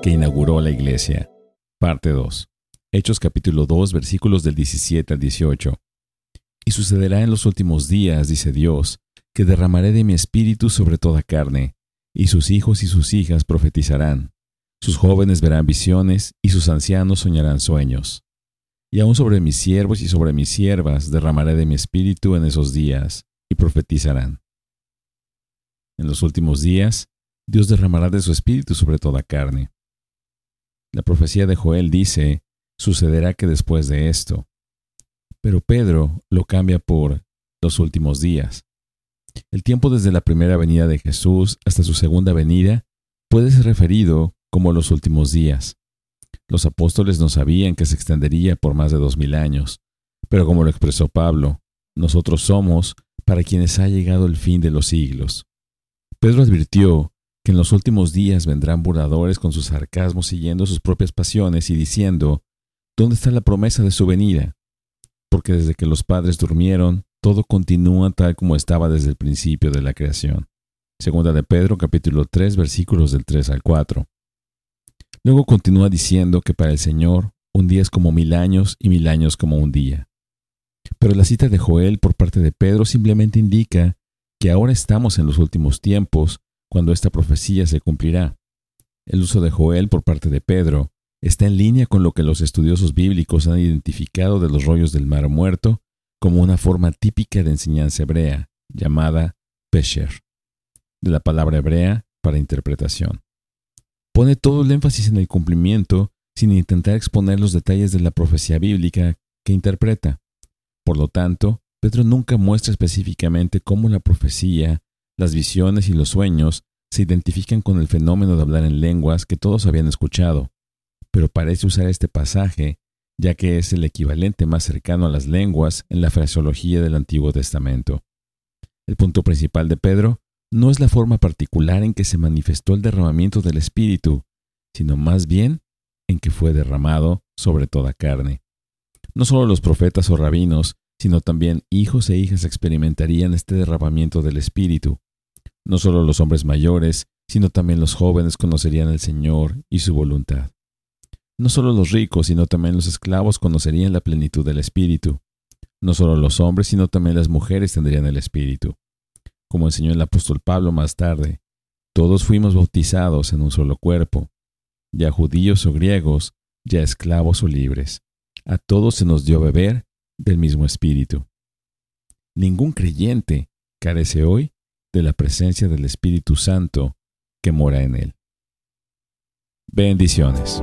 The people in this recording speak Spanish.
que inauguró la iglesia. Parte 2. Hechos capítulo 2 versículos del 17 al 18. Y sucederá en los últimos días, dice Dios, que derramaré de mi espíritu sobre toda carne, y sus hijos y sus hijas profetizarán, sus jóvenes verán visiones, y sus ancianos soñarán sueños. Y aun sobre mis siervos y sobre mis siervas derramaré de mi espíritu en esos días, y profetizarán. En los últimos días, Dios derramará de su espíritu sobre toda carne. La profecía de Joel dice, sucederá que después de esto. Pero Pedro lo cambia por los últimos días. El tiempo desde la primera venida de Jesús hasta su segunda venida puede ser referido como los últimos días. Los apóstoles no sabían que se extendería por más de dos mil años, pero como lo expresó Pablo, nosotros somos para quienes ha llegado el fin de los siglos. Pedro advirtió que en los últimos días vendrán burladores con sus sarcasmos siguiendo sus propias pasiones y diciendo, ¿dónde está la promesa de su venida? Porque desde que los padres durmieron, todo continúa tal como estaba desde el principio de la creación. Segunda de Pedro capítulo 3 versículos del 3 al 4. Luego continúa diciendo que para el Señor un día es como mil años y mil años como un día. Pero la cita de Joel por parte de Pedro simplemente indica que ahora estamos en los últimos tiempos cuando esta profecía se cumplirá. El uso de Joel por parte de Pedro está en línea con lo que los estudiosos bíblicos han identificado de los rollos del mar muerto como una forma típica de enseñanza hebrea, llamada Pesher, de la palabra hebrea para interpretación. Pone todo el énfasis en el cumplimiento sin intentar exponer los detalles de la profecía bíblica que interpreta. Por lo tanto, Pedro nunca muestra específicamente cómo la profecía, las visiones y los sueños se identifican con el fenómeno de hablar en lenguas que todos habían escuchado, pero parece usar este pasaje ya que es el equivalente más cercano a las lenguas en la fraseología del Antiguo Testamento. El punto principal de Pedro no es la forma particular en que se manifestó el derramamiento del Espíritu, sino más bien en que fue derramado sobre toda carne. No solo los profetas o rabinos, sino también hijos e hijas experimentarían este derramamiento del Espíritu. No solo los hombres mayores, sino también los jóvenes conocerían al Señor y su voluntad. No solo los ricos, sino también los esclavos conocerían la plenitud del Espíritu. No solo los hombres, sino también las mujeres tendrían el Espíritu. Como enseñó el apóstol Pablo más tarde, todos fuimos bautizados en un solo cuerpo, ya judíos o griegos, ya esclavos o libres. A todos se nos dio beber del mismo Espíritu. Ningún creyente carece hoy de la presencia del Espíritu Santo que mora en él. Bendiciones.